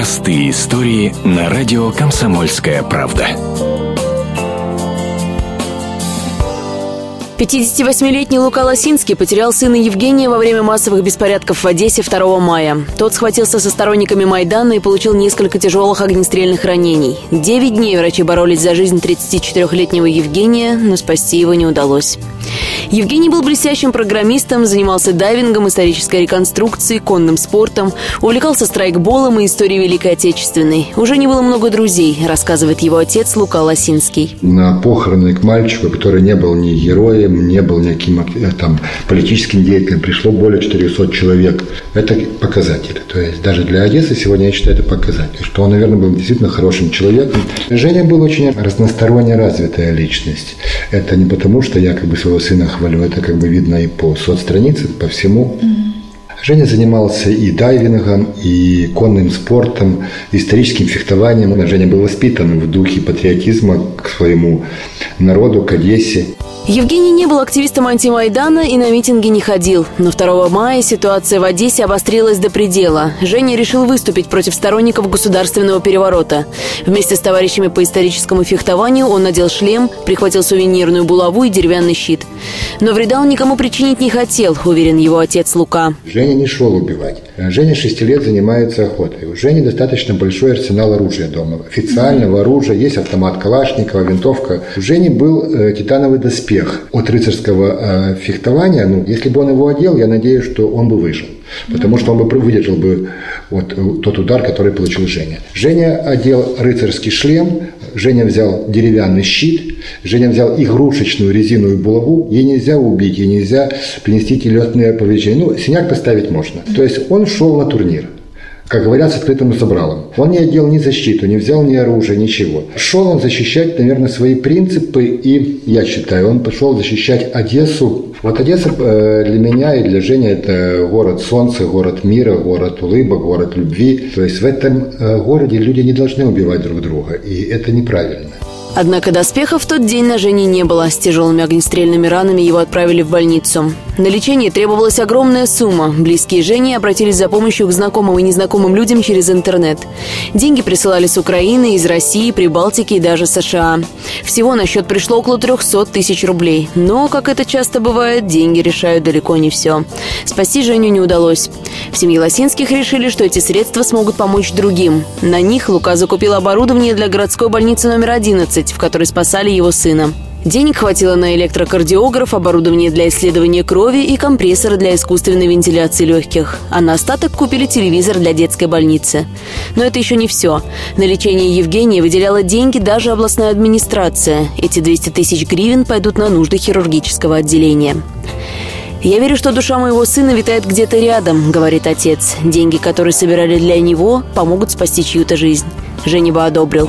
Простые истории на радио «Комсомольская правда». 58-летний Лука Лосинский потерял сына Евгения во время массовых беспорядков в Одессе 2 мая. Тот схватился со сторонниками Майдана и получил несколько тяжелых огнестрельных ранений. Девять дней врачи боролись за жизнь 34-летнего Евгения, но спасти его не удалось. Евгений был блестящим программистом, занимался дайвингом, исторической реконструкцией, конным спортом, увлекался страйкболом и историей Великой Отечественной. Уже не было много друзей, рассказывает его отец Лука Лосинский. На похороны к мальчику, который не был ни героем, не был никаким э, там, политическим деятелем, пришло более 400 человек. Это показатель. То есть даже для Одессы сегодня я считаю это показатель, что он, наверное, был действительно хорошим человеком. Женя был очень разносторонне развитая личность. Это не потому, что я как бы своего сына хвалю, это как бы видно и по соцстранице, по всему. Женя занимался и дайвингом, и конным спортом, историческим фехтованием. Женя был воспитан в духе патриотизма к своему народу, к Одессе. Евгений не был активистом антимайдана и на митинги не ходил. Но 2 мая ситуация в Одессе обострилась до предела. Женя решил выступить против сторонников государственного переворота. Вместе с товарищами по историческому фехтованию он надел шлем, прихватил сувенирную булаву и деревянный щит. Но вреда он никому причинить не хотел, уверен его отец Лука. Женя не шел убивать. Женя 6 лет занимается охотой. У Жени достаточно большой арсенал оружия дома. Официального оружия, есть автомат Калашникова, винтовка. У Жени был э, титановый доспех успех от рыцарского э, фехтования, ну, если бы он его одел, я надеюсь, что он бы выжил. Потому что он бы выдержал бы вот э, тот удар, который получил Женя. Женя одел рыцарский шлем, Женя взял деревянный щит, Женя взял игрушечную резиновую булаву. Ей нельзя убить, ей нельзя принести телесные повреждения. Ну, синяк поставить можно. То есть он шел на турнир как говорят, с открытым забралом. Он не одел ни защиту, не взял ни оружия, ничего. Шел он защищать, наверное, свои принципы, и, я считаю, он пошел защищать Одессу. Вот Одесса э, для меня и для Жени это город солнца, город мира, город улыбок, город любви. То есть в этом э, городе люди не должны убивать друг друга, и это неправильно. Однако доспехов в тот день на Жене не было. С тяжелыми огнестрельными ранами его отправили в больницу. На лечение требовалась огромная сумма. Близкие Жени обратились за помощью к знакомым и незнакомым людям через интернет. Деньги присылали с Украины, из России, Прибалтики и даже США. Всего на счет пришло около 300 тысяч рублей. Но, как это часто бывает, деньги решают далеко не все. Спасти Женю не удалось. В семье Лосинских решили, что эти средства смогут помочь другим. На них Лука закупил оборудование для городской больницы номер 11 в которой спасали его сына. Денег хватило на электрокардиограф, оборудование для исследования крови и компрессоры для искусственной вентиляции легких. А на остаток купили телевизор для детской больницы. Но это еще не все. На лечение Евгения выделяла деньги даже областная администрация. Эти 200 тысяч гривен пойдут на нужды хирургического отделения. «Я верю, что душа моего сына витает где-то рядом», — говорит отец. «Деньги, которые собирали для него, помогут спасти чью-то жизнь». Женя бы одобрил.